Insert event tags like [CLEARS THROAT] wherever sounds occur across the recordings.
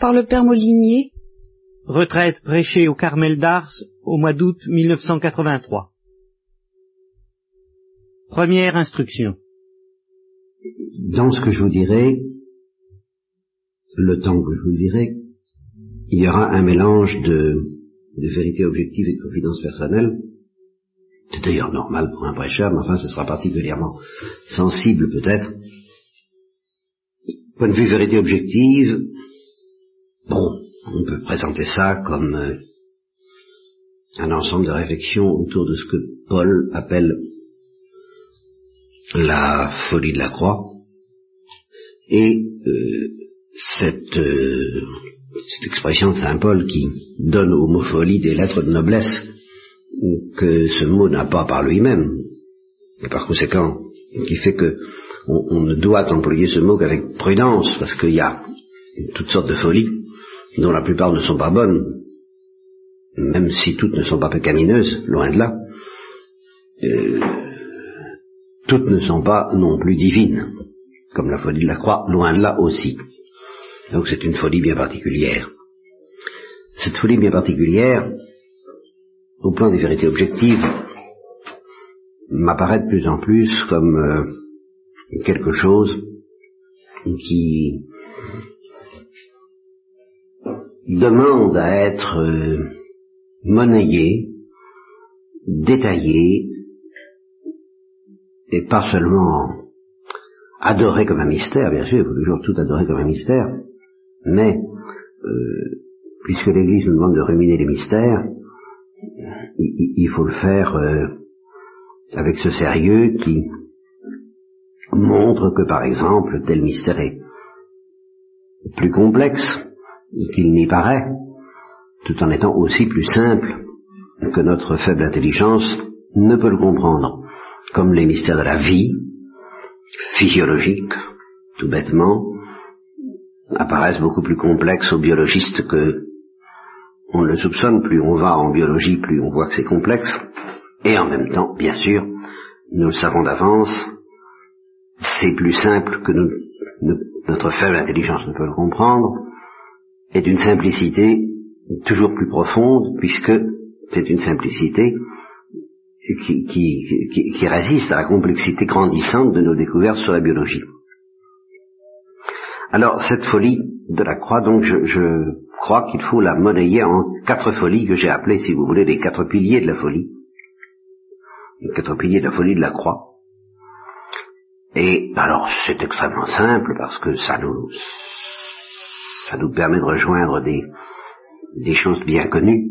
par le père Molinier. Retraite prêchée au Carmel d'Ars au mois d'août 1983. Première instruction. Dans ce que je vous dirai, le temps que je vous dirai, il y aura un mélange de, de vérité objective et de confidence personnelle. C'est d'ailleurs normal pour un prêcheur, mais enfin ce sera particulièrement sensible peut-être. Point de vue vérité objective, bon, on peut présenter ça comme euh, un ensemble de réflexions autour de ce que Paul appelle la folie de la croix. Et euh, cette, euh, cette expression de Saint Paul qui donne au mot folie des lettres de noblesse que ce mot n'a pas par lui-même, et par conséquent, qui fait que on, ne doit employer ce mot qu'avec prudence, parce qu'il y a toutes sortes de folies, dont la plupart ne sont pas bonnes, même si toutes ne sont pas pécamineuses, loin de là, euh, toutes ne sont pas non plus divines, comme la folie de la croix, loin de là aussi. Donc c'est une folie bien particulière. Cette folie bien particulière, au plan des vérités objectives, m'apparaît de plus en plus comme euh, quelque chose qui demande à être euh, monnayé, détaillé, et pas seulement adoré comme un mystère, bien sûr, il faut toujours tout adorer comme un mystère, mais euh, puisque l'Église nous demande de ruminer les mystères, il, faut le faire euh, avec ce sérieux qui montre que, par exemple, tel mystère est plus complexe qu'il n'y paraît, tout en étant aussi plus simple que notre faible intelligence ne peut le comprendre, comme les mystères de la vie, physiologique, tout bêtement, apparaissent beaucoup plus complexes aux biologistes que on ne le soupçonne, plus on va en biologie, plus on voit que c'est complexe, et en même temps, bien sûr, nous le savons d'avance, c'est plus simple que notre faible intelligence ne peut le comprendre, et d'une simplicité toujours plus profonde, puisque c'est une simplicité qui, qui, résiste à la complexité grandissante de nos découvertes sur la biologie. Alors, cette folie de la croix, donc, je, je crois qu'il faut la monnayer en quatre folies que j'ai appelées, si vous voulez, les quatre piliers de la folie. Les quatre piliers de la folie de la croix. Et alors, c'est extrêmement simple parce que ça nous, ça nous permet de rejoindre des, des choses bien connues,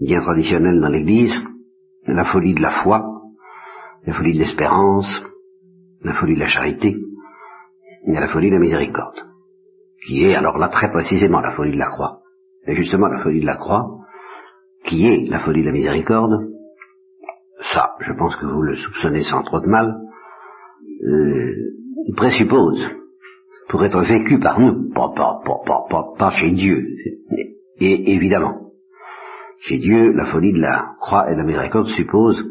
bien traditionnelles dans l'Église, la folie de la foi, la folie de l'espérance, la folie de la charité, et la folie de la miséricorde, qui est alors là très précisément la folie de la croix. Et justement la folie de la croix, qui est la folie de la miséricorde, ça, je pense que vous le soupçonnez sans trop de mal, euh, présuppose pour être vécu par nous, pas, pas, pas, pas, chez Dieu. [LAUGHS] Et évidemment, chez Dieu, la folie de la croix et de la miséricorde suppose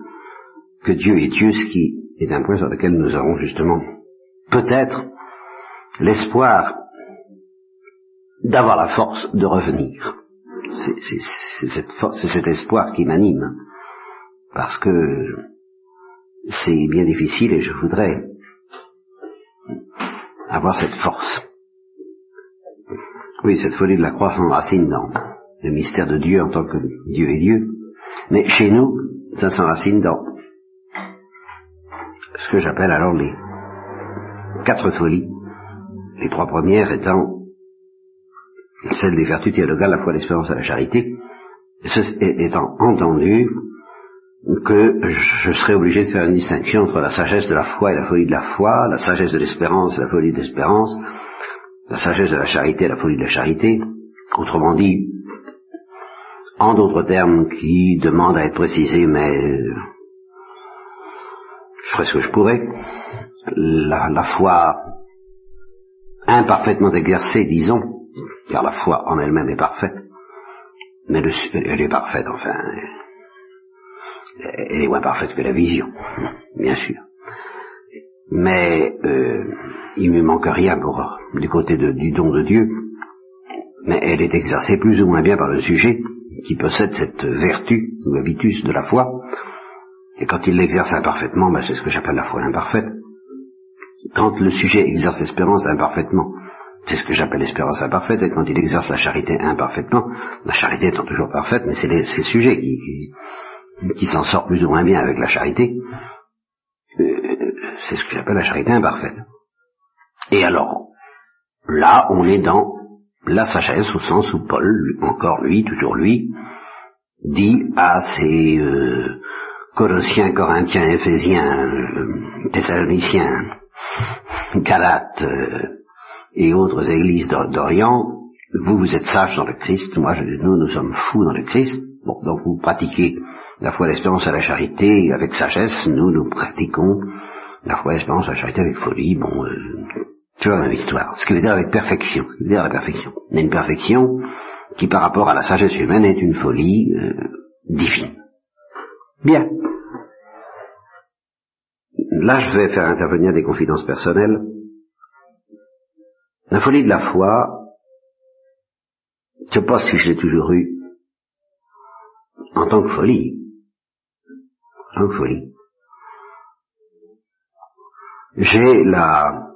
que Dieu est Dieu, ce qui est un point sur lequel nous avons justement peut-être l'espoir d'avoir la force de revenir. C'est cet espoir qui m'anime, parce que c'est bien difficile et je voudrais avoir cette force. Oui, cette folie de la croix s'enracine dans le mystère de Dieu en tant que Dieu est Dieu. Mais chez nous, ça s'enracine dans ce que j'appelle alors les quatre folies. Les trois premières étant celles des vertus théologales, la foi, l'espérance et la charité, étant entendu que je serais obligé de faire une distinction entre la sagesse de la foi et la folie de la foi, la sagesse de l'espérance et la folie de l'espérance, la sagesse de la charité et la folie de la charité, autrement dit, en d'autres termes qui demandent à être précisés, mais je ferai ce que je pourrais, la, la foi imparfaitement exercée, disons, car la foi en elle-même est parfaite, mais elle est parfaite, enfin, elle est moins parfaite que la vision, bien sûr. Mais euh, il ne manque rien pour du côté du don de Dieu, mais elle est exercée plus ou moins bien par le sujet qui possède cette vertu ou habitus de la foi, et quand il l'exerce imparfaitement, ben c'est ce que j'appelle la foi imparfaite. Quand le sujet exerce l'espérance imparfaitement, c'est ce que j'appelle l'espérance imparfaite, et quand il exerce la charité imparfaitement, la charité étant toujours parfaite, mais c'est le sujet qui, s'en sort plus ou moins bien avec la charité, euh, c'est ce que j'appelle la charité imparfaite. Et alors, là, on est dans la sagesse au sens où Paul, encore lui, toujours lui, dit à ses euh, Colossiens, Corinthiens, Éphésiens, euh, Thessaloniciens, Galates euh, et autres églises d'Orient, vous, vous êtes sages dans le Christ, moi, nous, nous sommes fous dans le Christ. Bon, donc vous pratiquez la foi, l'espérance et la charité avec sagesse, nous, nous pratiquons la foi, l'espérance et la charité avec folie. Bon, tu vois la même histoire. Ce qui veut dire avec perfection. Ce qui veut dire la perfection. Mais une perfection qui, par rapport à la sagesse humaine, est une folie euh, divine. Bien. Là, je vais faire intervenir des confidences personnelles. La folie de la foi, je pas si je l'ai toujours eue en tant que folie. Que folie. J'ai la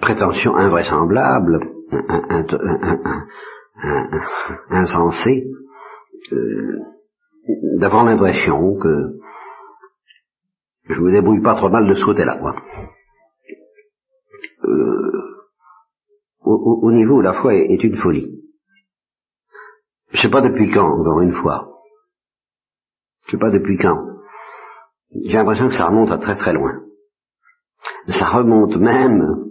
prétention invraisemblable, insensée, euh, d'avoir l'impression que je me débrouille pas trop mal de ce côté-là, moi. Euh, au, niveau où la foi est, une folie. Je sais pas depuis quand, encore une fois. Je sais pas depuis quand. J'ai l'impression que ça remonte à très très loin. Ça remonte même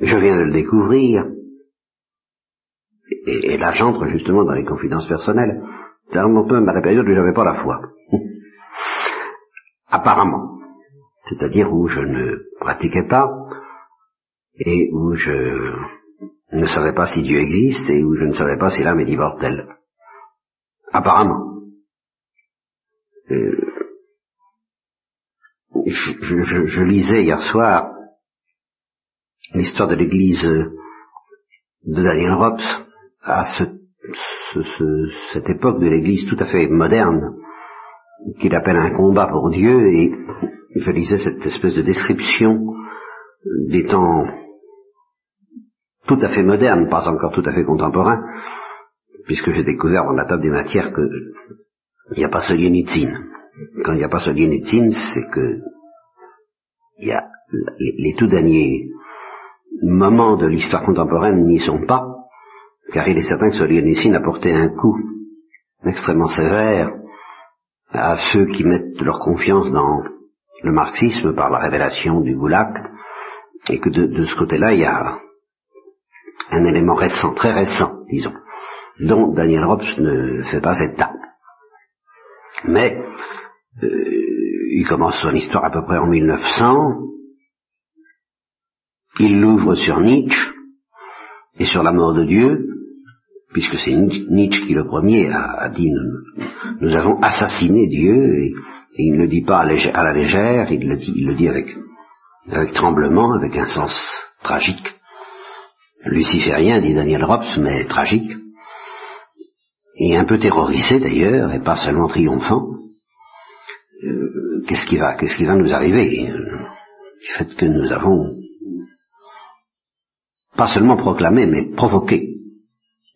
je viens de le découvrir. Et, là, j'entre justement dans les confidences personnelles. Ça remonte même à la période où j'avais pas la foi. [LAUGHS] Apparemment. C'est-à-dire où je ne pratiquais pas et où je ne savais pas si Dieu existe et où je ne savais pas si l'âme est immortelle. Apparemment. Euh, je, lisais hier soir l'histoire de l'église de Daniel Rops à cette époque de l'église tout à fait moderne qu'il appelle un combat pour Dieu et je lisais cette espèce de description des temps tout à fait modernes, pas encore tout à fait contemporains, puisque j'ai découvert dans la table des matières que il n'y a pas Solzhenitsyn. Quand il n'y a pas Solzhenitsyn, c'est que il y a les tout derniers moments de l'histoire contemporaine n'y sont pas, car il est certain que Solzhenitsyn a porté un coup extrêmement sévère à ceux qui mettent leur confiance dans le marxisme par la révélation du Goulag, et que de, ce côté-là, il y a un élément récent, très récent, disons, dont Daniel Robs ne fait pas état. Mais euh, il commence son histoire à peu près en 1900, il l'ouvre sur Nietzsche et sur la mort de Dieu, puisque c'est Nietzsche qui le premier a, dit nous, avons assassiné Dieu, et, il ne le dit pas à, la légère, il le dit, avec, avec tremblement, avec un sens tragique. Luciférien, dit Daniel Rops, mais tragique, et un peu terrorisé d'ailleurs, et pas seulement triomphant. Euh, qu'est-ce qui va, qu'est-ce qui va nous arriver? Du fait que nous avons pas seulement proclamer, mais provoquer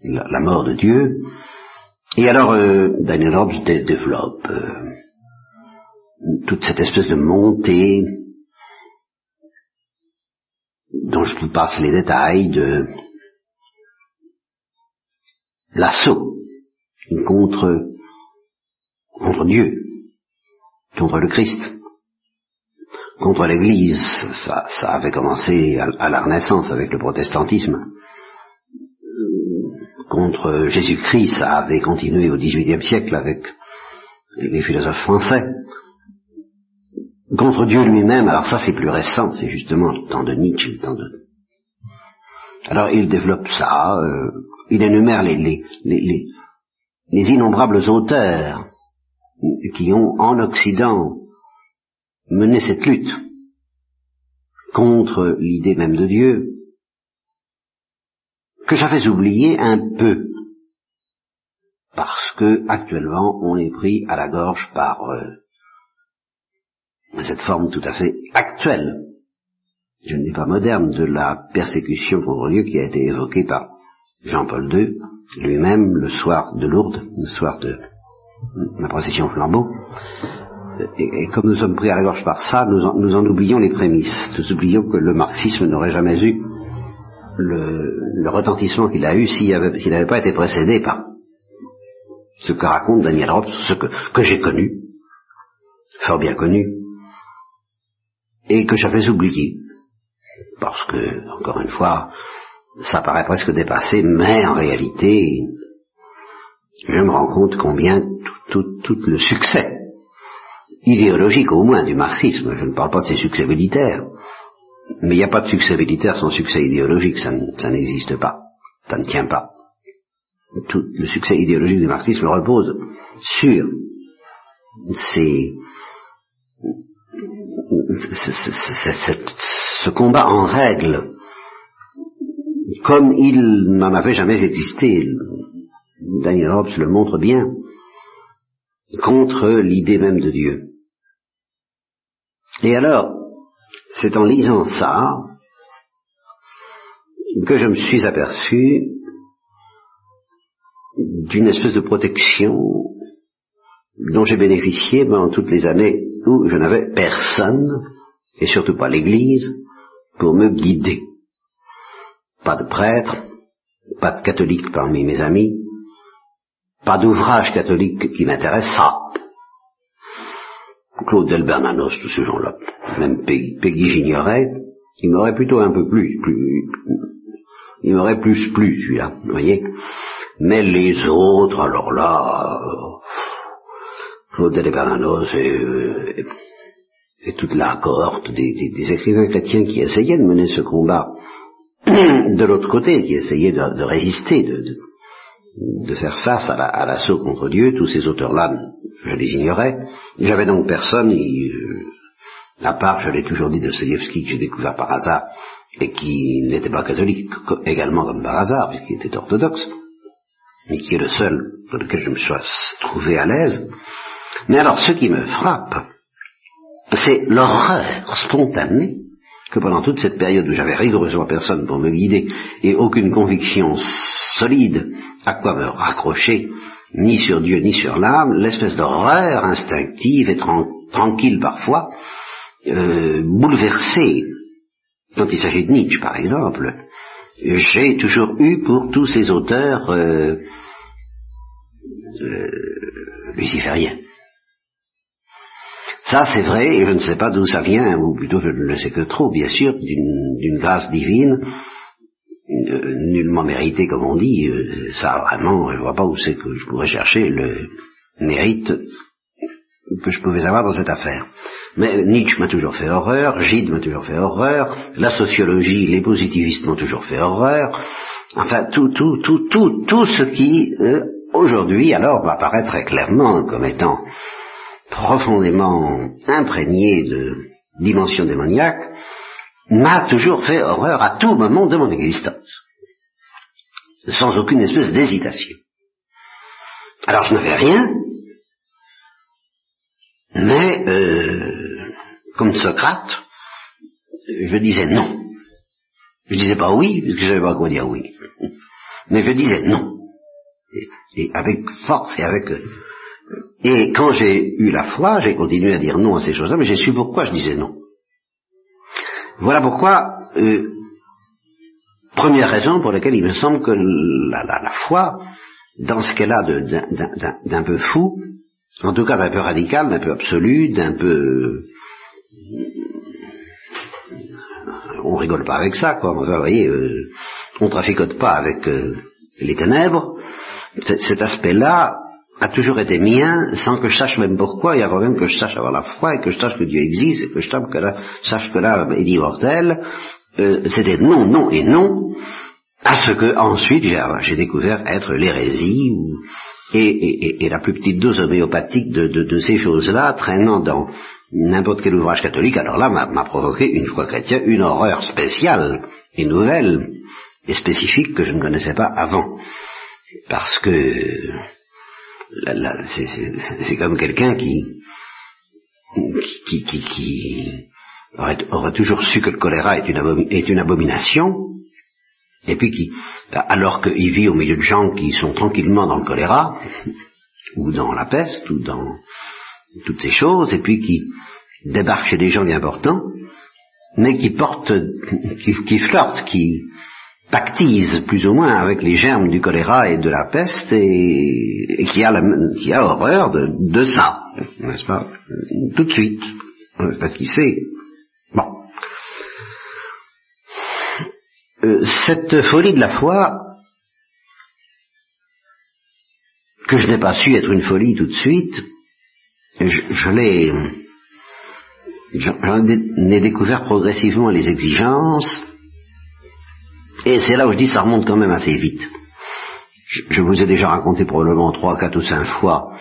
la, mort de Dieu. Et alors, euh, Daniel Hobbes développe euh, toute cette espèce de montée dont je vous passe les détails de l'assaut contre, Dieu, contre le Christ contre l'Église. Ça, avait commencé à, la Renaissance avec le protestantisme. Contre Jésus-Christ, ça avait continué au XVIIIe siècle avec les philosophes français. Contre Dieu lui-même, alors ça c'est plus récent, c'est justement le temps de Nietzsche, le temps de... Alors il développe ça, euh, il énumère les, les innombrables auteurs qui ont en Occident mener cette lutte contre l'idée même de Dieu, que j'avais oublié un peu, parce que actuellement on est pris à la gorge par euh, cette forme tout à fait actuelle, je ne dis pas moderne, de la persécution contre Dieu qui a été évoquée par Jean-Paul II lui-même le soir de Lourdes, le soir de la procession flambeau. Et, comme nous sommes pris à la gorge par ça, nous en, nous en oublions les prémices. Nous oublions que le marxisme n'aurait jamais eu le, retentissement qu'il a eu s'il n'avait pas été précédé par ce que raconte Daniel Robb, ce que j'ai connu, fort bien connu, et que j'avais oublié. Parce que, encore une fois, ça paraît presque dépassé, mais en réalité, je me rends compte combien tout, le succès idéologique au moins du marxisme, je ne parle pas de ses succès militaires, mais il n'y a pas de succès militaire sans succès idéologique, ça, n'existe pas, ça ne tient pas. Tout le succès idéologique du marxisme repose sur ces, ce combat en règle comme il n'en avait jamais existé, Daniel Hobbes le montre bien, contre l'idée même de Dieu. Et alors, c'est en lisant ça que je me suis aperçu d'une espèce de protection dont j'ai bénéficié pendant toutes les années où je n'avais personne, et surtout pas l'Église, pour me guider pas de prêtre, pas de catholique parmi mes amis, pas d'ouvrage catholique qui m'intéresse, ça. Claude Delbernanos, tous ces gens-là, même Peggy, j'ignorais, il m'aurait plutôt un peu plus, plus il m'aurait plus plu celui-là, vous voyez. Mais les autres, alors là, Claude Delbernanos et, et, et, toute la cohorte des, des écrivains chrétiens qui essayaient de mener ce combat [CLEARS THROAT] de l'autre côté, qui essayait de, résister, de, faire face à l'assaut contre Dieu, tous ces auteurs-là, je les ignorais. J'avais donc personne, euh, à part, je l'ai toujours dit, de Dostoevsky, que j'ai découvert par hasard, et qui n'était pas catholique, également comme par hasard, puisqu'il était orthodoxe, mais qui est le seul pour lequel je me sois trouvé à l'aise. Mais alors, ce qui me frappe, c'est l'horreur spontanée que pendant toute cette période où j'avais rigoureusement personne pour me guider et aucune conviction solide à quoi me raccrocher, ni sur Dieu ni sur l'âme, l'espèce d'horreur instinctive et tranquille parfois, euh, bouleversée, quand il s'agit de Nietzsche par exemple, j'ai toujours eu pour tous ces auteurs euh, euh, lucifériens. Ça, c'est vrai, et je ne sais pas d'où ça vient, ou plutôt je ne le sais que trop, bien sûr, d'une grâce divine, nullement méritée, comme on dit. Euh, ça, vraiment, je ne vois pas où c'est que je pourrais chercher le mérite que je pouvais avoir dans cette affaire. Mais Nietzsche m'a toujours fait horreur, Gide m'a toujours fait horreur, la sociologie, les positivistes m'ont toujours fait horreur. Enfin, tout, tout, tout, tout, tout ce qui, euh, aujourd'hui, alors, m'apparaît très clairement comme étant profondément imprégné de dimension démoniaque, m'a toujours fait horreur à tout moment de mon existence, sans aucune espèce d'hésitation. Alors je ne fais rien, mais euh, comme Socrate, je disais non. Je disais pas oui, parce que je savais pas quoi dire oui. Mais je disais non. Et, avec force et avec euh, et quand j'ai eu la foi, j'ai continué à dire non à ces choses-là, mais j'ai su pourquoi je disais non. Voilà pourquoi, euh, première raison pour laquelle il me semble que la, foi, dans ce qu'elle a d'un peu fou, en tout cas d'un peu radical, d'un peu absolu, d'un peu... On rigole pas avec ça, quoi. Enfin, vous voyez, euh, on traficote pas avec euh, les ténèbres. Cet aspect-là, a toujours été mien sans que je sache même pourquoi, et avant même que je sache avoir la foi, et que je sache que Dieu existe, et que je sache que l'âme est immortelle, euh, c'était non, non et non, à ce que ensuite j'ai découvert être l'hérésie, et, la plus petite dose homéopathique de, ces choses-là, traînant dans n'importe quel ouvrage catholique, alors là m'a provoqué, une foi chrétienne, une horreur spéciale et nouvelle et spécifique que je ne connaissais pas avant. Parce que c'est comme quelqu'un qui, qui, qui, qui aurait, toujours su que le choléra est une, abomination, et puis qui, alors qu'il vit au milieu de gens qui sont tranquillement dans le choléra, ou dans la peste, ou dans toutes ces choses, et puis qui débarque chez des gens bien importants, mais qui portent, qui, qui flirtent, qui pactise plus ou moins avec les germes du choléra et de la peste, et, qui, a qui a horreur de, de ça, n'est-ce pas? Tout de suite, parce qu'il sait. Bon. Euh, cette folie de la foi, que je n'ai pas su être une folie tout de suite, je, je l'ai, j'en ai découvert progressivement les exigences, et c'est là où je dis ça remonte quand même assez vite. Je, vous ai déjà raconté probablement trois, quatre ou cinq fois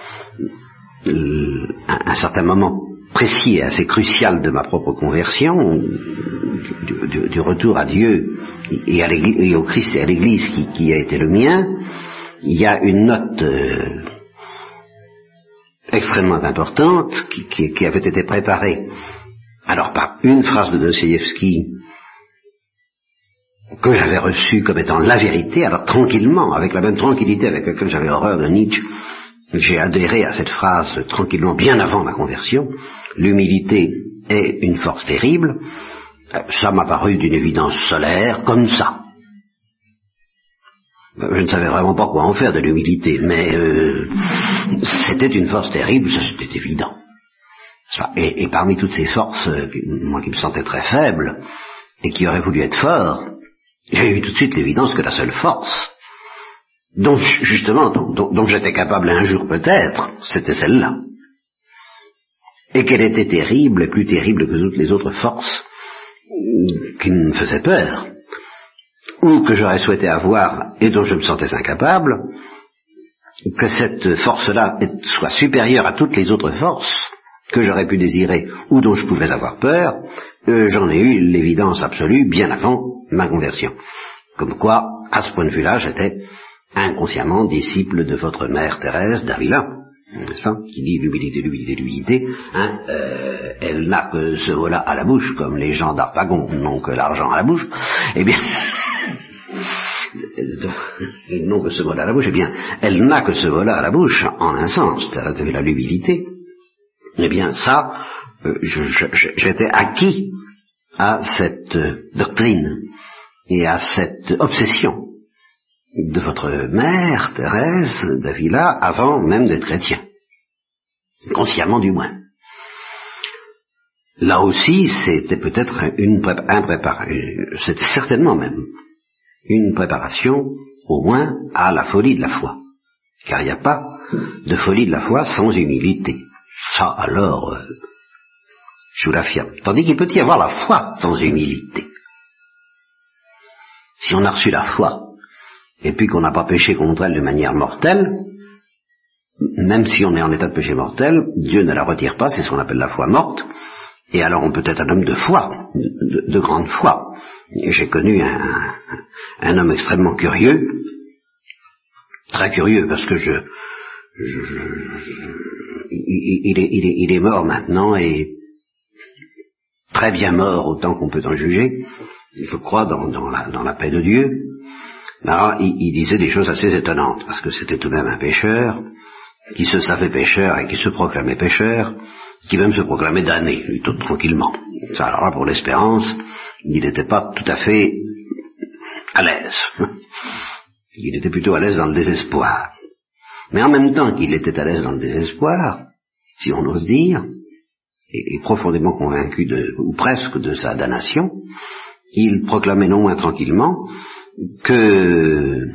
euh, un, certain moment précis et assez crucial de ma propre conversion, du, retour à Dieu et, au Christ et à l'Église qui, a été le mien. Il y a une note euh, extrêmement importante qui, qui, avait été préparée alors par une phrase de Dostoevsky que j'avais reçue comme étant la vérité, alors tranquillement, avec la même tranquillité avec laquelle j'avais horreur de Nietzsche, j'ai adhéré à cette phrase tranquillement bien avant ma conversion. L'humilité est une force terrible. Ça m'a paru d'une évidence solaire, comme ça. Je ne savais vraiment pas quoi en faire de l'humilité, mais euh, c'était une force terrible, ça c'était évident. Et, parmi toutes ces forces, euh, moi qui me sentais très faible, et qui aurais voulu être fort, j'ai eu tout de suite l'évidence que la seule force, dont justement, dont, j'étais capable un jour peut-être, c'était celle-là. Et qu'elle était terrible, plus terrible que toutes les autres forces qui me faisaient peur, ou que j'aurais souhaité avoir et dont je me sentais incapable, que cette force-là soit supérieure à toutes les autres forces que j'aurais pu désirer ou dont je pouvais avoir peur, euh, j'en ai eu l'évidence absolue bien avant ma conversion. Comme quoi, à ce point de vue-là, j'étais inconsciemment disciple de votre mère Thérèse d'Avila, n'est-ce pas Qui dit l'humilité, l'humilité, l'humilité. Hein, euh, elle n'a que ce mot-là à la bouche, comme les gens d'Arpagon n'ont que l'argent à la bouche. Eh bien, [LAUGHS] ils n'ont que ce mot-là à la bouche. Eh bien, elle n'a que ce mot-là à la bouche, en un sens, Thérèse d'Avila, l'humilité. Eh bien, ça, euh, j'étais acquis à cette doctrine et à cette obsession de votre mère, Thérèse d'Avila, avant même d'être chrétien. Consciemment du moins. Là aussi, c'était peut-être une préparation, c'était certainement même une préparation au moins à la folie de la foi. Car il n'y a pas de folie de la foi sans humilité. Ça alors, euh, je vous l'affirme. Tandis qu'il peut y avoir la foi sans humilité. Si on a reçu la foi, et puis qu'on n'a pas péché contre elle de manière mortelle, même si on est en état de péché mortel, Dieu ne la retire pas, c'est ce qu'on appelle la foi morte, et alors on peut être un homme de foi, de, grande foi. J'ai connu un, homme extrêmement curieux, très curieux, parce que je, il, est, mort maintenant, et très bien mort autant qu'on peut en juger, il faut croire dans, la, dans la paix de Dieu. Alors, il, disait des choses assez étonnantes, parce que c'était tout de même un pécheur, qui se savait pécheur et qui se proclamait pécheur, qui même se proclamait damné, lui, tout tranquillement. Alors là, pour l'espérance, il n'était pas tout à fait à l'aise. [LAUGHS] Il était plutôt à l'aise dans le désespoir. Mais en même temps qu'il était à l'aise dans le désespoir, si on ose dire, et, profondément convaincu de, ou presque de sa damnation, il proclamait non moins tranquillement que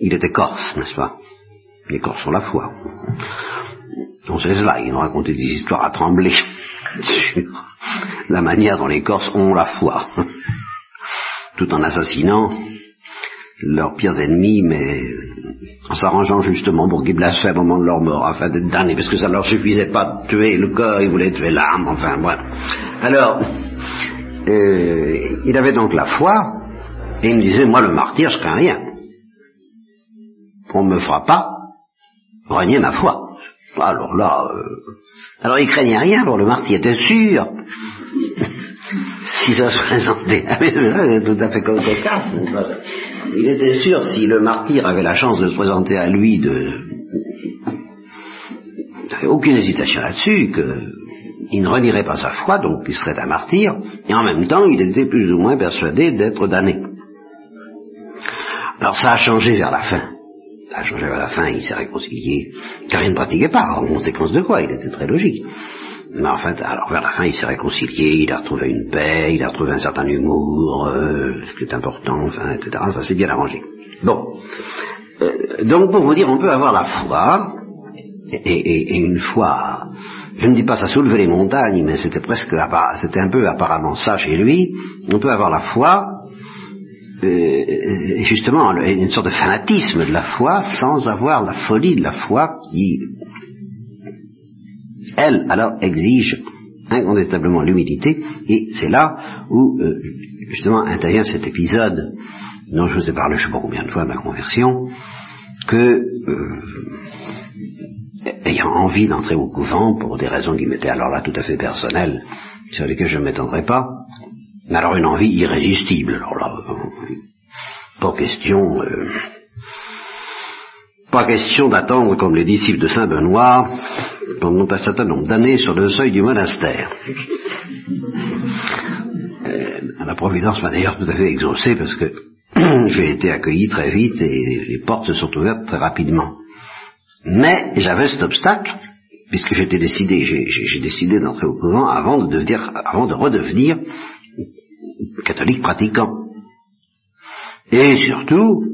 il était corse, n'est-ce pas? Les Corses ont la foi. On sait cela, ils ont raconté des histoires à trembler [LAUGHS] sur la manière dont les Corses ont la foi, [LAUGHS] tout en assassinant leurs pires ennemis, mais en s'arrangeant justement pour qu'ils blasphèment au moment de leur mort, afin d'être damnés, parce que ça ne leur suffisait pas de tuer le corps, ils voulaient tuer l'âme, enfin voilà. Alors, euh, il avait donc la foi, Et il me disait, moi le martyr, je crains rien. On ne me fera pas renier ma foi. Alors là, euh, alors il craignait rien pour le martyr, était sûr. Si ça se présentait, c'est tout à fait comme cocasse, Il était sûr, si le martyr avait la chance de se présenter à lui, de, il n'avait aucune hésitation là-dessus, qu'il ne renierait pas sa foi, donc il serait un martyr, et en même temps, il était plus ou moins persuadé d'être damné. Alors ça a changé vers la fin. Ça a changé vers la fin, il s'est réconcilié, car il ne pratiquait pas, en conséquence de quoi, il était très logique. Mais enfin, alors vers la fin, il s'est réconcilié, il a retrouvé une paix, il a retrouvé un certain humour, euh, ce qui est important, enfin, etc. Ça s'est bien arrangé. Bon. Euh, donc pour vous dire, on peut avoir la foi, et, une foi, je ne dis pas ça soulevait les montagnes, mais c'était presque, c'était un peu apparemment ça chez lui, on peut avoir la foi, euh, justement une sorte de fanatisme de la foi sans avoir la folie de la foi qui elle, alors, exige incontestablement l'humilité, et c'est là où, euh, justement, intervient cet épisode dont je vous ai parlé je ne sais pas combien de fois de ma conversion, que, euh, ayant envie d'entrer au couvent, pour des raisons qui m'étaient alors là tout à fait personnelles, sur lesquelles je ne m'étendrai pas, mais alors une envie irrésistible, alors là, euh, pas question... pas question d'attendre comme les disciples de Saint Benoît pendant un certain nombre d'années sur le seuil du monastère. Euh, la Providence m'a d'ailleurs tout à fait exaucé parce que [CLEARS THROAT] j'ai été accueilli très vite et les portes se sont ouvertes très rapidement. Mais j'avais cet obstacle, puisque j'étais décidé, j'ai décidé d'entrer au couvent avant de, devenir, avant de redevenir catholique pratiquant. Et surtout,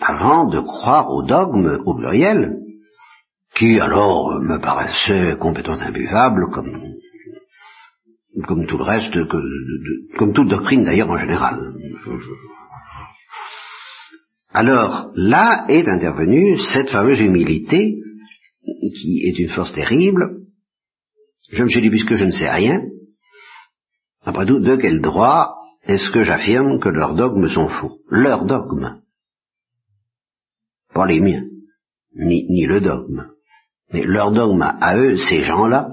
avant de croire au dogme au pluriel, qui alors me paraissait complètement imbuvable, comme, comme tout le reste, comme toute doctrine d'ailleurs en général. Alors là est intervenue cette fameuse humilité, qui est une force terrible. Je me suis dit, puisque je ne sais rien, après tout, de quel droit est-ce que j'affirme que leurs dogmes sont faux? Leurs dogmes. Pas les miens, ni, le dogme. Mais leur dogme à eux, ces gens-là,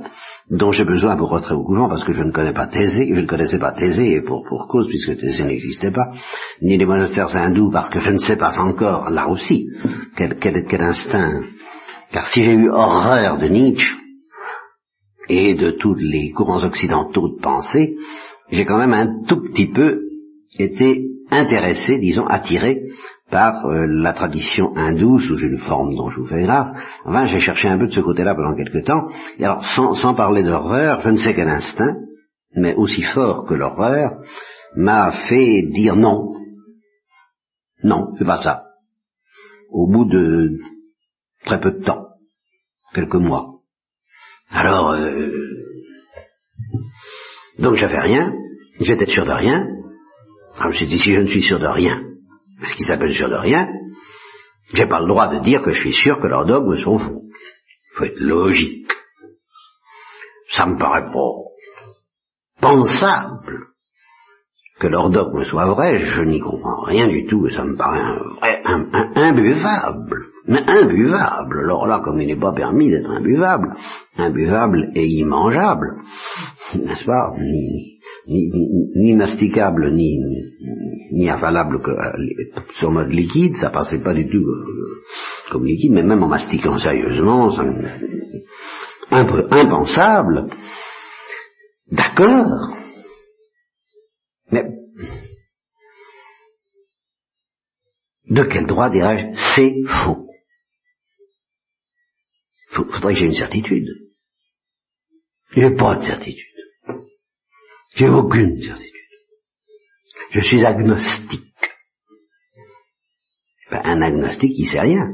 dont j'ai besoin pour rentrer au couvent, parce que je ne connais pas Thésée, je ne connaissais pas Thésée, et pour, pour cause, puisque Thésée n'existait pas, ni les monastères hindous, parce que je ne sais pas encore, là aussi, quel, quel, quel instinct. Car si j'ai eu horreur de Nietzsche, et de tous les courants occidentaux de pensée, j'ai quand même un tout petit peu été intéressé, disons, attiré par euh, la tradition hindoue sous une forme dont je vous fais grâce. Enfin, j'ai cherché un peu de ce côté-là pendant quelque temps. Et alors, sans, sans parler d'horreur, je ne sais quel instinct, mais aussi fort que l'horreur, m'a fait dire non. Non, c'est pas ça. Au bout de très peu de temps, quelques mois. Alors, euh, donc j'avais rien, j'étais sûr de rien. Alors je me suis dit, si je ne suis sûr de rien, ce qui s'appelle sûr de rien, j'ai pas le droit de dire que je suis sûr que leurs dogmes sont faux. Il faut être logique. Ça me paraît pas pensable que leurs dogmes soient vrais, je n'y comprends rien du tout, ça me paraît un vrai, imbuvable. Mais imbuvable, alors là, comme il n'est pas permis d'être imbuvable, imbuvable et immangeable, n'est-ce pas? Ni, masticable, ni, ni avalable euh, sur mode liquide, ça passait pas du tout euh, comme liquide, mais même en mastiquant sérieusement, ça, un peu impensable. D'accord. Mais de quel droit dirais-je c'est faux Il faudrait que j'ai une certitude. Il n'y a pas de certitude. J'ai aucune certitude. Je suis agnostique. Ben, un agnostique, il sait rien.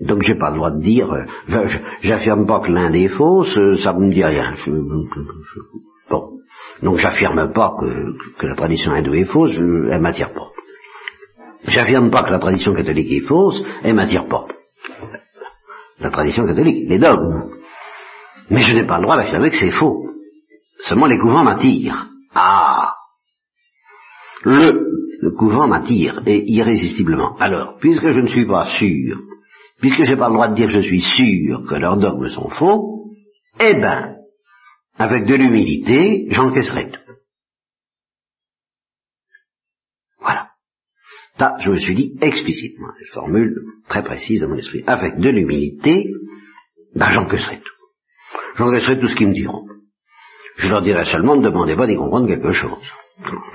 Donc j'ai pas le droit de dire, euh, j'affirme pas que l'Inde est euh, ça me dit rien. bon. Donc j'affirme pas que, la tradition hindoue est fausse, elle m'attire pas. J'affirme pas que la tradition catholique est fausse, elle m'attire pas. La tradition catholique, les dogmes. Mais je n'ai pas le droit d'affirmer que c'est faux. Seulement les couvents m'attirent. Ah Le le couvent m'attire, et irrésistiblement. Alors, puisque je ne suis pas sûr, puisque je n'ai pas le droit de dire je suis sûr que leurs dogmes sont faux, eh ben, avec de l'humilité, j'encaisserai tout. Voilà. Ça, je me suis dit explicitement, une formule très précise dans mon esprit. Avec de l'humilité, ben j'encaisserai tout. J'encaisserai tout ce qu'ils me diront. Je leur dirai seulement, ne demandez pas d'y comprendre quelque chose.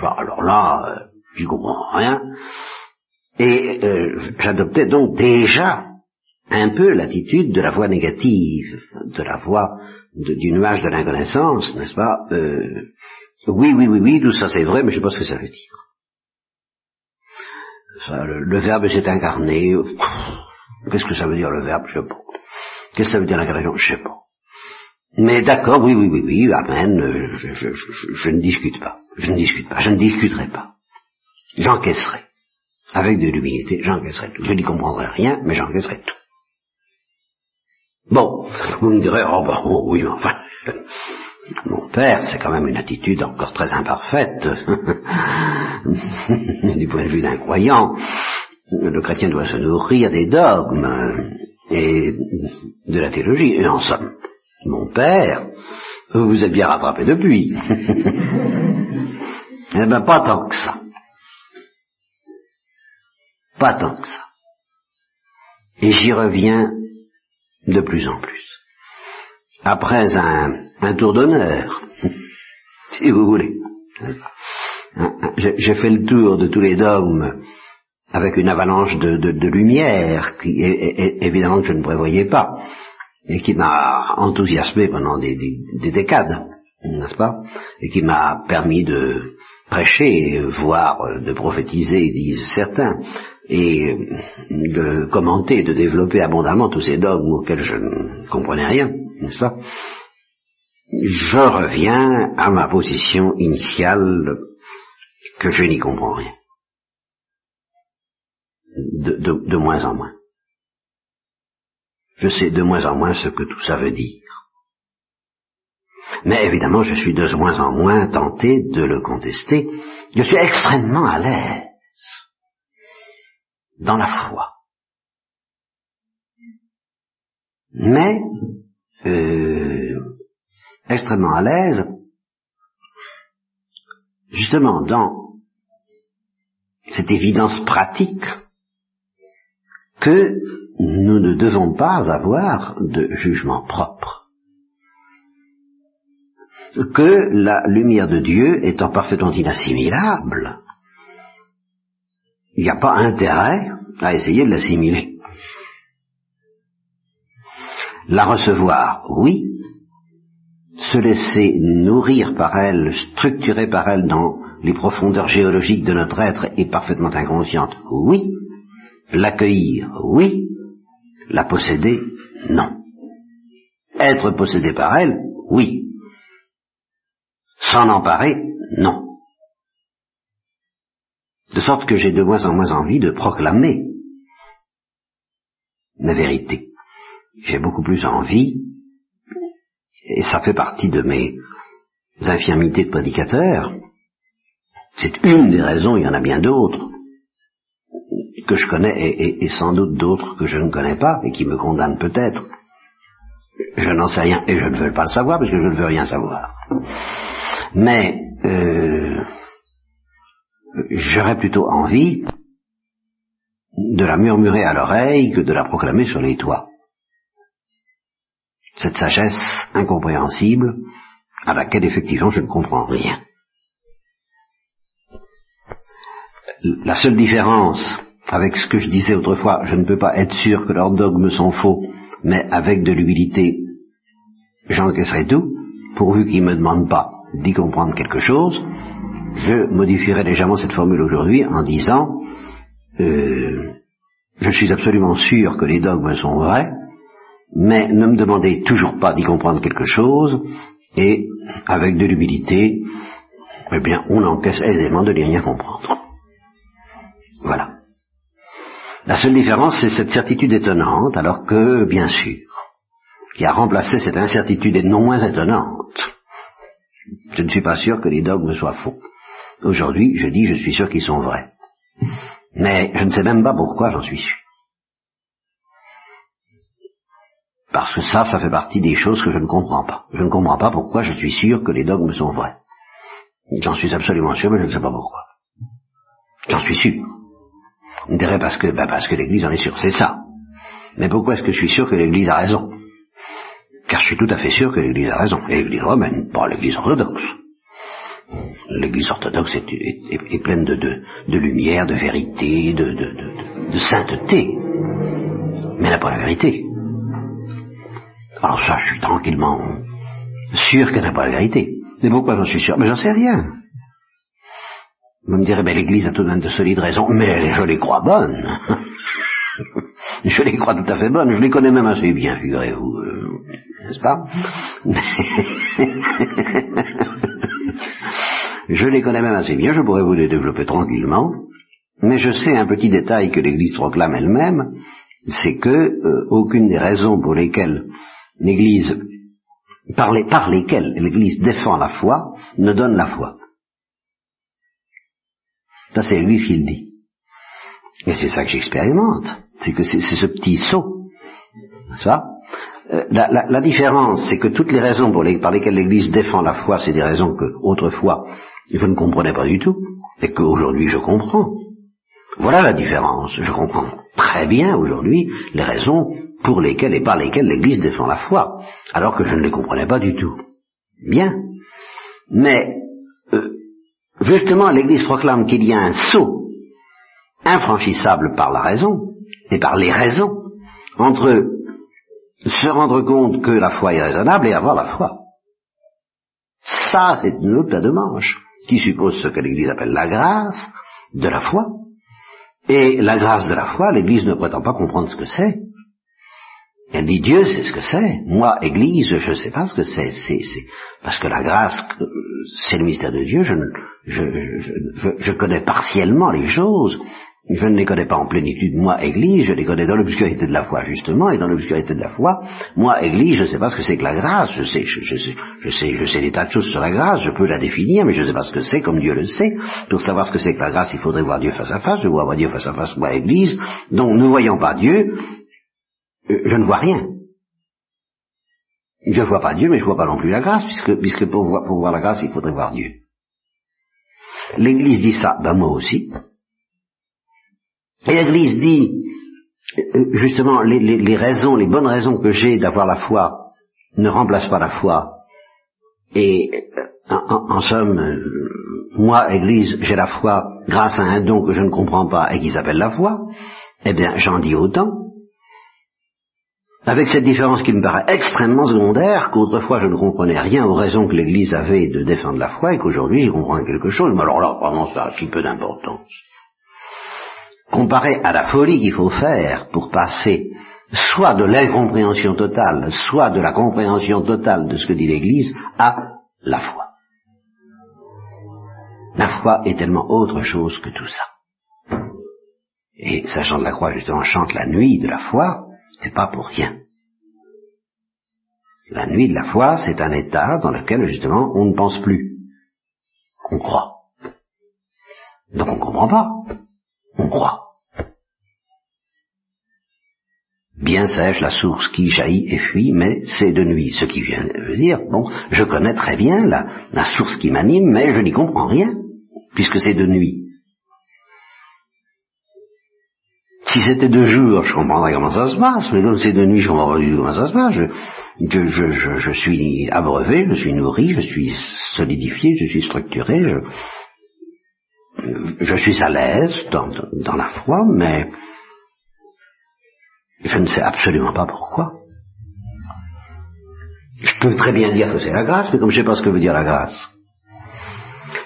Alors là, euh, j'y comprends rien. Et euh, j'adoptais donc déjà un peu l'attitude de la voix négative, de la voix du nuage de l'inconnaissance, n'est-ce pas euh, Oui, oui, oui, oui, tout ça c'est vrai, mais je ne sais pas ce que ça veut dire. le, verbe s'est incarné. Qu'est-ce que ça veut dire le verbe Je sais pas. Qu'est-ce que ça veut dire l'incarnation Je sais pas. Mais d'accord, oui, oui, oui, oui, amen, je, je, ne discute pas. Je ne discute pas. Je ne discuterai pas. J'encaisserai. Avec de l'humilité, j'encaisserai tout. Je n'y comprendrai rien, mais j'encaisserai tout. Bon, vous me direz, oh ben oui, mais enfin, [LAUGHS] mon père, c'est quand même une attitude encore très imparfaite [LAUGHS] du point de vue d'un croyant. Le chrétien doit se nourrir des dogmes et de la théologie. Et en somme, mon père, vous vous êtes bien rattrapé depuis. [LAUGHS] eh ben pas tant que ça. Pas tant que ça. Et j'y reviens de plus en plus. Après un, un tour d'honneur, [LAUGHS] si vous voulez. J'ai fait le tour de tous les dogmes avec une avalanche de, de, lumière qui, évidemment, que je ne prévoyais pas et qui m'a enthousiasmé pendant des, des, décades, n'est-ce pas Et qui m'a permis de prêcher, voire de prophétiser, disent certains, et de commenter, de développer abondamment tous ces dogmes auxquels je ne comprenais rien, n'est-ce pas Je reviens à ma position initiale que je n'y comprends rien. De, moins en moins. Je sais de moins en moins ce que tout ça veut dire. Mais évidemment, je suis de moins en moins tenté de le contester. Je suis extrêmement à l'aise dans la foi. Mais, euh, extrêmement à l'aise, justement dans cette évidence pratique que nous ne devons pas avoir de jugement propre. Que la lumière de Dieu étant parfaitement inassimilable, il n'y a pas intérêt à essayer de l'assimiler. La recevoir, oui. Se laisser nourrir par elle, structurer par elle dans les profondeurs géologiques de notre être est parfaitement inconsciente, oui. L'accueillir, oui. La posséder, non. Être possédé par elle, oui. S'en emparer, non. De sorte que j'ai de moins en moins envie de proclamer la vérité. J'ai beaucoup plus envie, et ça fait partie de mes infirmités de prédicateur, c'est une des raisons, il y en a bien d'autres, que je connais et, sans doute d'autres que je ne connais pas et qui me condamnent peut-être. Je n'en sais rien et je ne veux pas le savoir parce que je ne veux rien savoir. Mais euh, j'aurais plutôt envie de la murmurer à l'oreille que de la proclamer sur les toits. Cette sagesse incompréhensible à laquelle effectivement je ne comprends rien. La seule différence avec ce que je disais autrefois, je ne peux pas être sûr que leurs dogmes sont faux, mais avec de l'humilité, j'encaisserai tout, pourvu qu'ils ne me demandent pas d'y comprendre quelque chose, je modifierai légèrement cette formule aujourd'hui en disant euh, je suis absolument sûr que les dogmes sont vrais, mais ne me demandez toujours pas d'y comprendre quelque chose, et avec de l'humilité, eh bien, on encaisse aisément de n'y rien comprendre. Voilà. La seule différence, c'est cette certitude étonnante, alors que, bien sûr, qui a remplacé cette incertitude non moins étonnante, je ne suis pas sûr que les dogmes soient faux. Aujourd'hui, je dis, je suis sûr qu'ils sont vrais. Mais je ne sais même pas pourquoi j'en suis sûr. Parce que ça, ça fait partie des choses que je ne comprends pas. Je ne comprends pas pourquoi je suis sûr que les dogmes sont vrais. J'en suis absolument sûr, mais je ne sais pas pourquoi. J'en suis sûr. On dirait parce que, ben parce que l'Église en est sûre, c'est ça. Mais pourquoi est-ce que je suis sûr que l'Église a raison? Car je suis tout à fait sûr que l'Église a raison. Et l'Église romaine, pas l'Église orthodoxe. L'Église orthodoxe est, pleine de, de, lumière, de vérité, de, de, sainteté. Mais elle n'a pas la vérité. Alors ça, je suis tranquillement sûr qu'elle n'a pas la vérité. Mais pourquoi j'en suis sûr? Mais j'en sais rien. Vous me direz, ben l'Église a tout de même de solides raisons, mais je les crois bonnes. [LAUGHS] je les crois tout à fait bonnes, je les connais même assez bien, figurez-vous, euh, n'est-ce pas? [LAUGHS] Je les connais même assez bien, je pourrais vous les développer tranquillement, mais je sais un petit détail que l'Église proclame elle-même, c'est que euh, aucune des raisons pour lesquelles l'Église, par, par lesquelles l'Église défend la foi, ne donne la foi. Ça, c'est l'Église qui le dit. Et c'est ça que j'expérimente. C'est que c'est ce petit saut. N'est-ce pas? Euh, la, différence, c'est que toutes les raisons par lesquelles l'Église défend la foi, c'est des raisons que, autrefois, je ne comprenais pas du tout, et qu'aujourd'hui je comprends. Voilà la différence. Je comprends très bien aujourd'hui les raisons pour lesquelles et par lesquelles l'Église défend la foi, alors que je ne les comprenais pas du tout. Bien. Mais Justement, l'Église proclame qu'il y a un saut infranchissable par la raison et par les raisons entre se rendre compte que la foi est raisonnable et avoir la foi. Ça, c'est une autre de manche qui suppose ce que l'Église appelle la grâce de la foi. Et la grâce de la foi, l'Église ne prétend pas comprendre ce que c'est. Elle dit Dieu c'est ce que c'est. Moi, Église, je ne sais pas ce que c'est. Parce que la grâce, c'est le mystère de Dieu. Je, je, je, connais partiellement les choses. Je ne les connais pas en plénitude. Moi, Église, je les connais dans l'obscurité de la foi justement, et dans l'obscurité de la foi, moi, Église, je ne sais pas ce que c'est que la grâce. Je sais, je, sais, je sais, je sais des tas de choses sur la grâce. Je peux la définir, mais je ne sais pas ce que c'est, comme Dieu le sait. Pour savoir ce que c'est que la grâce, il faudrait voir Dieu face à face. Je vois voir Dieu face à face, moi, Église. Donc, ne voyant pas Dieu, euh, je ne vois rien. Je ne vois pas Dieu, mais je ne vois pas non plus la grâce, puisque, puisque pour, voir, la grâce, il faudrait voir Dieu. L'Église dit ça, ben moi aussi. Et l'Église dit, euh, justement, les, les, raisons, les bonnes raisons que j'ai d'avoir la foi ne remplacent pas la foi. Et euh, en, en, somme, moi, Église, j'ai la foi grâce à un don que je ne comprends pas et qui s'appelle la foi. Eh bien, j'en dis autant avec cette différence qui me paraît extrêmement secondaire, qu'autrefois je ne comprenais rien aux raisons que l'Église avait de défendre la foi, et qu'aujourd'hui j'y comprends quelque chose, mais alors là, vraiment, ça a si peu d'importance. Comparé à la folie qu'il faut faire pour passer soit de l'incompréhension totale, soit de la compréhension totale de ce que dit l'Église, à la foi. La foi est tellement autre chose que tout ça. Et sachant de la croix, justement, chante la nuit de la foi, c'est pas pour rien. La nuit de la foi, c'est un état dans lequel justement on ne pense plus. On croit. Donc on ne comprend pas. On croit. Bien sèche la source qui jaillit et fuit, mais c'est de nuit. Ce qui vient veut dire, bon, je connais très bien la source qui m'anime, mais je n'y comprends rien, puisque c'est de nuit. Si c'était de jour, je comprendrais comment ça se passe, mais comme c'est de nuit, je comprends pas du tout comment ça se passe. Je, suis abreuvé, je suis nourri, je suis solidifié, je suis structuré, je, suis à l'aise dans, la foi, mais je ne sais absolument pas pourquoi. Je peux très bien dire que c'est la grâce, mais comme je ne sais pas ce que veut dire la grâce.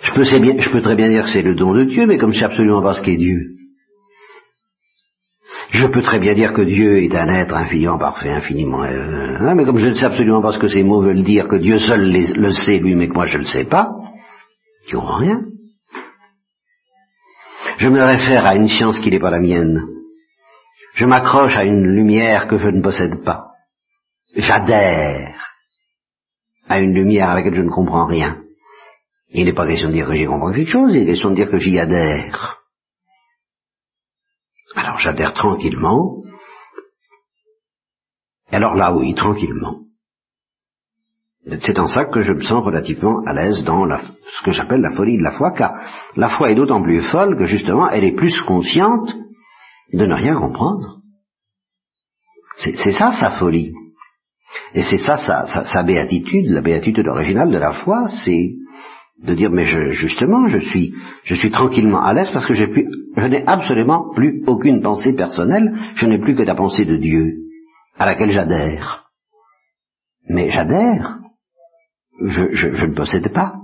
Je peux très bien dire que c'est le don de Dieu, mais comme je ne sais absolument pas ce qu'est Dieu. Je peux très bien dire que Dieu est un être infiniment parfait, infiniment... Euh, hein, mais comme je ne sais absolument pas ce que ces mots veulent dire, que Dieu seul le sait, lui, mais que moi je ne le sais pas, tu comprends rien. Je me réfère à une science qui n'est pas la mienne. Je m'accroche à une lumière que je ne possède pas. J'adhère à une lumière à laquelle je ne comprends rien. Il n'est pas question de dire que j'y comprends quelque chose, il est question de dire que j'y adhère. Alors j'adhère tranquillement. Alors là, oui, tranquillement. C'est en ça que je me sens relativement à l'aise dans ce que j'appelle la folie de la foi, car la foi est d'autant plus folle que justement elle est plus consciente de ne rien comprendre. C'est ça sa folie. Et c'est ça sa, béatitude, la béatitude originale de la foi, c'est de dire mais je, justement je suis je suis tranquillement à l'aise parce que j'ai plus je n'ai absolument plus aucune pensée personnelle, je n'ai plus que la pensée de Dieu à laquelle j'adhère. Mais j'adhère, je, je ne possède pas.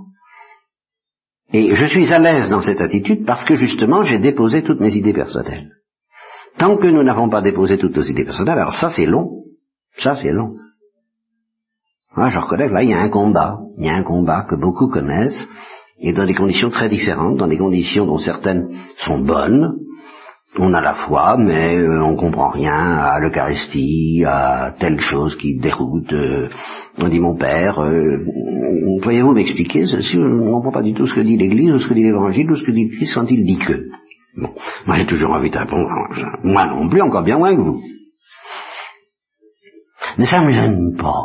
Et je suis à l'aise dans cette attitude parce que justement j'ai déposé toutes mes idées personnelles. Tant que nous n'avons pas déposé toutes nos idées personnelles, alors ça c'est long, ça c'est long. Moi, je reconnais, là, il y a un combat. Il y a un combat que beaucoup connaissent, et dans des conditions très différentes, dans des conditions dont certaines sont bonnes. On a la foi, mais euh, on comprend rien à l'Eucharistie, à telle chose qui déroute. Euh, on dit mon père, euh, pourriez-vous m'expliquer Si je ne comprends pas du tout ce que dit l'Église, ou ce que dit l'Évangile, ou ce que dit Christ quand il dit que. Bon, moi j'ai toujours envie de répondre, moi non plus, encore bien moins que vous. Mais ça ne me gêne pas.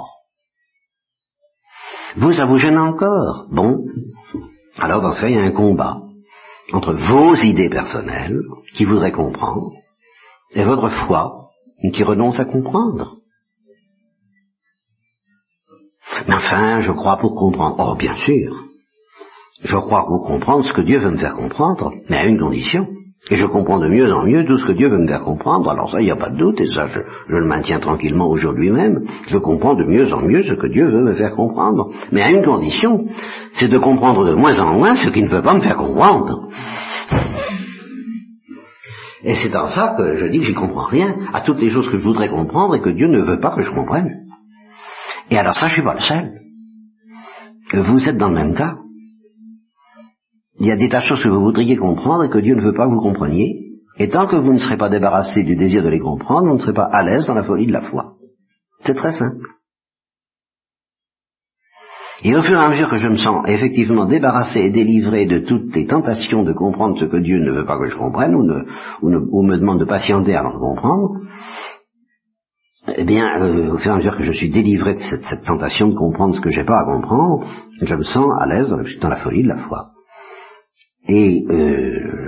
Vous, ça vous gêne encore Bon. Alors dans ce cas, il y a un combat entre vos idées personnelles, qui voudraient comprendre, et votre foi, qui renonce à comprendre. Mais enfin, je crois pour comprendre. Oh, bien sûr. Je crois pour comprendre ce que Dieu veut me faire comprendre, mais à une condition. Et je comprends de mieux en mieux tout ce que Dieu veut me faire comprendre. Alors ça, il n'y a pas de doute, et ça, je, le maintiens tranquillement aujourd'hui même. Je comprends de mieux en mieux ce que Dieu veut me faire comprendre. Mais à une condition, c'est de comprendre de moins en moins ce qu'il ne veut pas me faire comprendre. Et c'est dans ça que je dis que j'y comprends rien à toutes les choses que je voudrais comprendre et que Dieu ne veut pas que je comprenne. Et alors ça, je suis pas le seul. Vous êtes dans le même cas. Il y a des tas de choses que vous voudriez comprendre et que Dieu ne veut pas que vous compreniez. Et tant que vous ne serez pas débarrassé du désir de les comprendre, vous ne serez pas à l'aise dans la folie de la foi. C'est très simple. Et au fur et à mesure que je me sens effectivement débarrassé et délivré de toutes les tentations de comprendre ce que Dieu ne veut pas que je comprenne, ou, me demande de patienter avant de comprendre, eh bien, euh, au fur et à mesure que je suis délivré de cette, cette tentation de comprendre ce que j'ai pas à comprendre, je me sens à l'aise dans la folie de la foi. Et euh,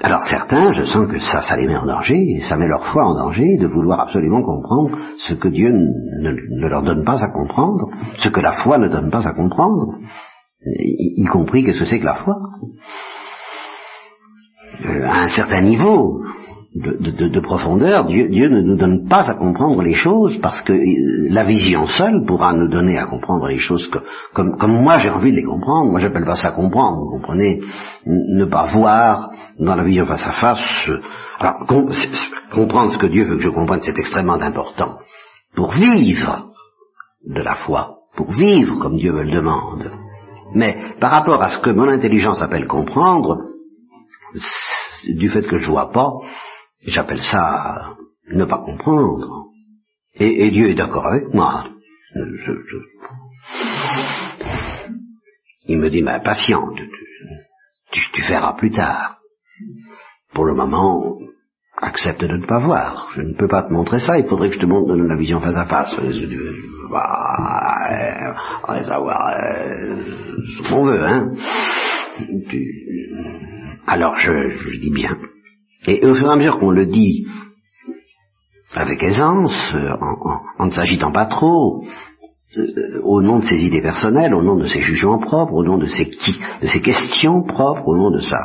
alors certains, je sens que ça, ça les met en danger, ça met leur foi en danger de vouloir absolument comprendre ce que Dieu ne, leur donne pas à comprendre, ce que la foi ne donne pas à comprendre, y, compris qu'est-ce que c'est que la foi. Euh, à un certain niveau, de, profondeur, Dieu, ne nous donne pas à comprendre les choses parce que euh, la vision seule pourra nous donner à comprendre les choses comme, moi j'ai envie de les comprendre. Moi j'appelle pas ça comprendre, vous comprenez Ne pas voir dans la vision face à face. Alors comprendre ce que Dieu veut que je comprenne, c'est extrêmement important pour vivre de la foi, pour vivre comme Dieu me le demande. Mais par rapport à ce que mon intelligence appelle comprendre, du fait que je vois pas, J'appelle ça ne pas comprendre. Et, Dieu est d'accord avec moi. Il me dit, mais patiente, tu, tu, feras plus tard. Pour le moment, accepte de ne pas voir. Je ne peux pas te montrer ça, il faudrait que je te montre la vision face à face. On ce qu'on veut, hein. Alors je dis bien. Et au fur et à mesure qu'on le dit avec aisance, euh, en, ne s'agitant pas trop, euh, au nom de ses idées personnelles, au nom de ses jugements propres, au nom de ses, de ses questions propres, au nom de sa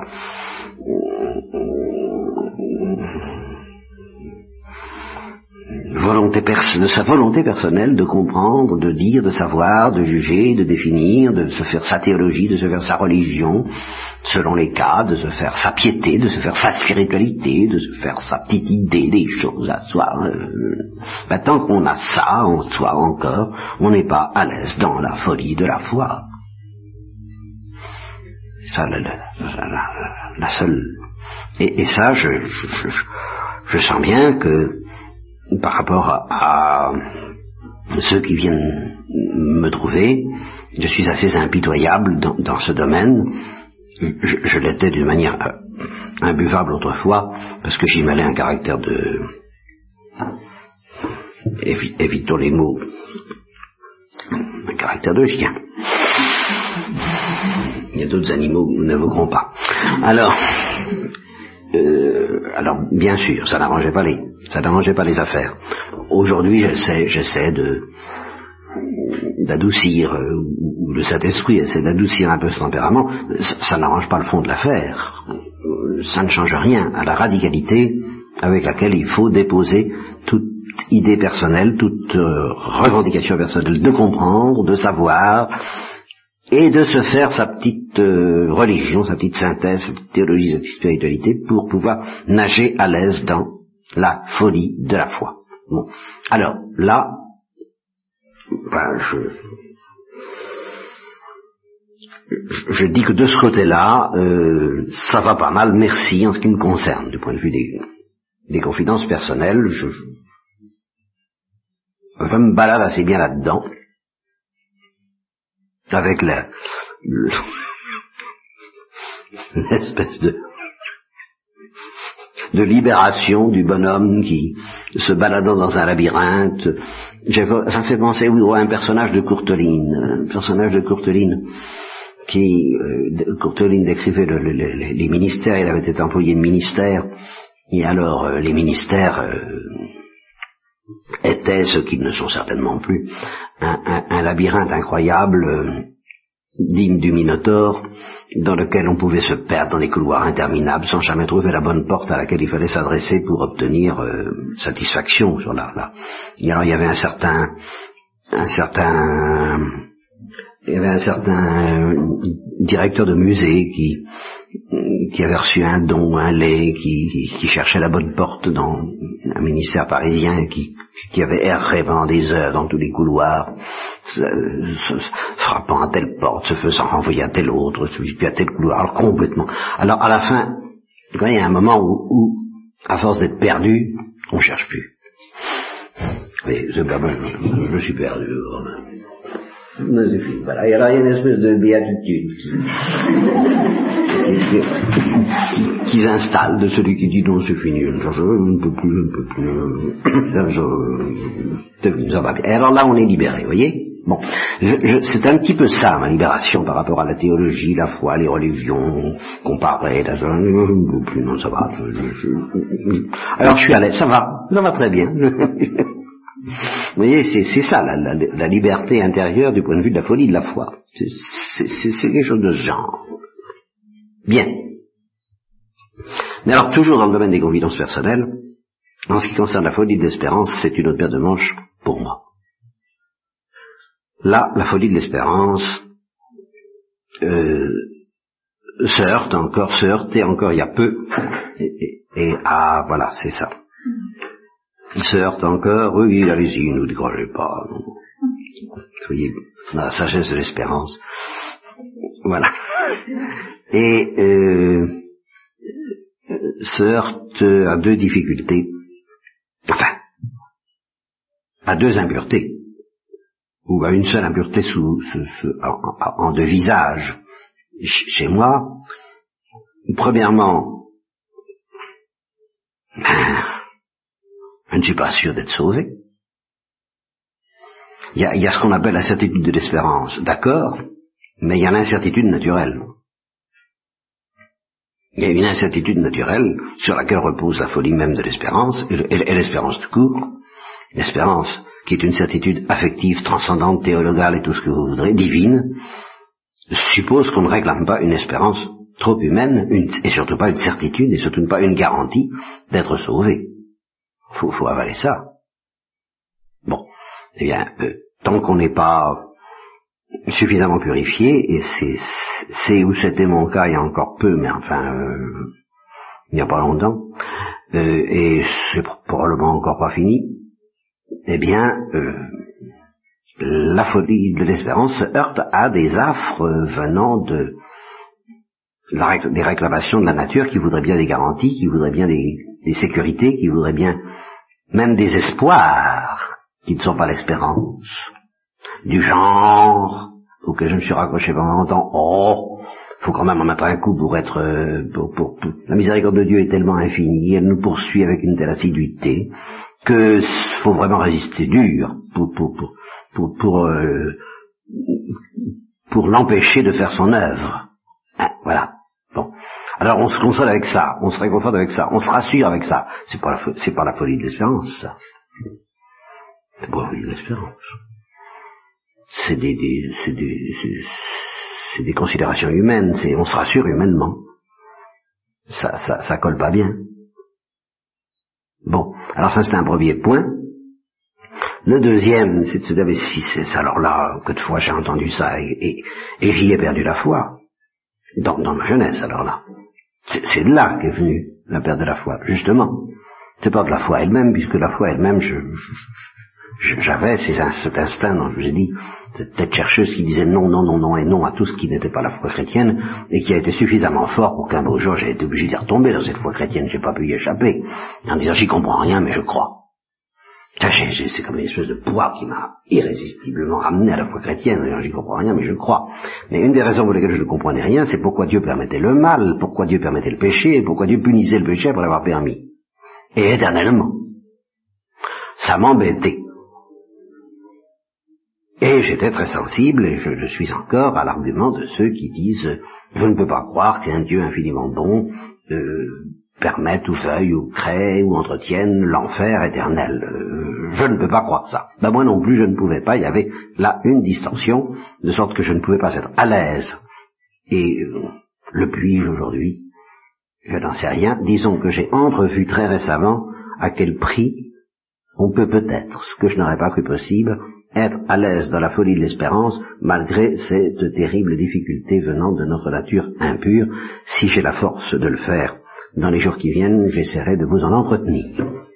volonté de sa volonté personnelle de comprendre, de dire, de savoir, de juger, de définir, de se faire sa théologie, de se faire sa religion, selon les cas, de se faire sa piété, de se faire sa spiritualité, de se faire sa petite idée des choses à soi. Euh, tant qu'on a ça en soi encore, on n'est pas à l'aise dans la folie de la foi. Ça, la, seule. Et, ça, je, je sens bien que par rapport à, ceux qui viennent me trouver, je suis assez impitoyable dans, ce domaine, Je, l'étais d'une manière euh, imbuvable autrefois, parce que j'y mêlais un caractère de... évitons les mots. Un caractère de chien. Il y a d'autres animaux que nous n'évoquerons pas. Alors, euh, alors bien sûr, ça n'arrangeait pas les, ça n'arrangeait pas les affaires. Aujourd'hui, j'essaie, j'essaie de d'adoucir, euh, ou le Saint-Esprit essaie d'adoucir un peu ce tempérament, ça, n'arrange pas le fond de l'affaire. Ça ne change rien à la radicalité avec laquelle il faut déposer toute idée personnelle, toute euh, revendication personnelle, de comprendre, de savoir, et de se faire sa petite euh, religion, sa petite synthèse, sa petite théologie, sa petite spiritualité, pour pouvoir nager à l'aise dans la folie de la foi. Bon. Alors, là, ben, je, je dis que de ce côté-là, euh, ça va pas mal, merci en ce qui me concerne, du point de vue des, des confidences personnelles, je, je me balade assez bien là-dedans avec la [LAUGHS] l'espèce de de libération du bonhomme qui se baladant dans un labyrinthe. Ça fait penser oui, à un personnage de Courteline, un personnage de Courteline qui, euh, Courteline décrivait les ministères, il avait été employé de ministère, et alors euh, les ministères euh, étaient ce qu'ils ne sont certainement plus, un, labyrinthe incroyable, digne du Minotaure, dans lequel on pouvait se perdre dans des couloirs interminables sans jamais trouver la bonne porte à laquelle il fallait s'adresser pour obtenir euh, satisfaction sur la, la. Et alors il y avait un certain, un certain, il y avait un certain euh, directeur de musée qui, qui avait reçu un don, un lait, qui, cherchait la bonne porte dans un ministère parisien, qui, avait erré pendant des heures dans tous les couloirs, frappant à telle porte, se faisant renvoyer à telle autre, puis à tel couloir, alors complètement. Alors à la fin, il y a un moment où, à force d'être perdu, on cherche plus. Mais je, je suis perdu. Voilà, il y a une espèce de béatitude qui, qui, s'installe de celui qui dit non, c'est fini, je ne peux plus, je ne peux plus, ça, ça va. Et alors là, on est libéré, vous voyez? Bon, c'est un petit peu ça ma libération par rapport à la théologie, la foi, les religions, comparées. je ne peux plus, non, ça va. alors je suis à l'aise, ça va, ça va très bien. [LAUGHS] Vous voyez, c'est ça la, liberté intérieure du point de vue de la folie de la foi. C'est quelque chose de ce genre. Bien. Mais alors, toujours dans le domaine des confidences personnelles, en ce qui concerne la folie de l'espérance, c'est une autre paire de manches pour moi. Là, la folie de l'espérance euh, se heurte encore, se heurtait encore il y a peu, et, et ah, voilà, c'est ça. Il se heurte encore, oui, allez-y, ne décrochez pas. Soyez dans la sagesse de l'espérance. Voilà. Et euh, se heurte à deux difficultés. Enfin, à deux impuretés. Ou à une seule impureté en, deux visages. Chez moi, premièrement, ben, je ne suis pas sûr d'être sauvé. Il y a, il y a ce qu'on appelle la certitude de l'espérance, d'accord, mais il y a l'incertitude naturelle. Il y a une incertitude naturelle sur laquelle repose la folie même de l'espérance, et l'espérance tout court, l'espérance qui est une certitude affective, transcendante, théologale et tout ce que vous voudrez, divine, suppose qu'on ne réclame pas une espérance trop humaine, et surtout pas une certitude, et surtout pas une garantie d'être sauvé faut, faut avaler ça. Bon, eh bien, euh, tant qu'on n'est pas suffisamment purifié, et c'est où c'était mon cas il y a encore peu, mais enfin, euh, il n'y a pas longtemps, euh, et c'est probablement encore pas fini, eh bien, la folie de l'espérance se heurte à des affres venant de des réclamations de la nature qui voudraient bien des garanties, qui voudraient bien des, des sécurités, qui voudraient bien même des espoirs qui ne sont pas l'espérance, du genre auquel je me suis raccroché pendant longtemps. Oh, faut quand même en mettre un coup pour être... euh, pour, pour- pour- La miséricorde de Dieu est tellement infinie, elle nous poursuit avec une telle assiduité, que faut vraiment résister dur pour, pour, pour, pour, pour, euh, pour l'empêcher de faire son œuvre. Hein, voilà. Bon. Alors on se console avec ça, on se réconforte avec ça, on se rassure avec ça. C'est pas la, c'est pas la folie de l'espérance, ça. C'est pas la folie de l'espérance. C'est des, des, c'est des, c'est- des considérations humaines, c'est, on se rassure humainement. Ça, ça, ça colle pas bien. Bon. Alors ça c'est un premier point. Le deuxième, c'est de se dire, mais si c'est ça, alors là, que de fois j'ai entendu ça et, et j'y ai perdu la foi. Dans, dans ma jeunesse, alors là. C'est de là qu'est venue la perte de la foi, justement. C'est pas de la foi elle-même, puisque la foi elle-même, je, j'avais cet instinct dont je vous ai dit, cette tête chercheuse qui disait non, non, non, non et non à tout ce qui n'était pas la foi chrétienne, et qui a été suffisamment fort pour qu'un beau jour j'ai été obligé d'y retomber dans cette foi chrétienne, j'ai pas pu y échapper, en disant j'y comprends rien, mais je crois. C'est comme une espèce de poids qui m'a irrésistiblement ramené à la foi chrétienne. J'y comprends rien, mais je crois. Mais une des raisons pour lesquelles je ne comprenais rien, c'est pourquoi Dieu permettait le mal, pourquoi Dieu permettait le péché, pourquoi Dieu punissait le péché après l'avoir permis. Et éternellement. Ça m'embêtait. Et j'étais très sensible, et je le suis encore, à l'argument de ceux qui disent je ne peux pas croire qu'un Dieu infiniment bon euh, permette ou veuille ou crée ou entretienne l'enfer éternel. Euh, je ne peux pas croire ça. Ben moi non plus je ne pouvais pas, il y avait là une distorsion, de sorte que je ne pouvais pas être à l'aise. Et euh, le puis-je aujourd'hui? Je n'en sais rien. Disons que j'ai entrevu très récemment à quel prix on peut peut-être, ce que je n'aurais pas cru possible, être à l'aise dans la folie de l'espérance malgré cette terrible difficulté venant de notre nature impure. Si j'ai la force de le faire dans les jours qui viennent, j'essaierai de vous en entretenir.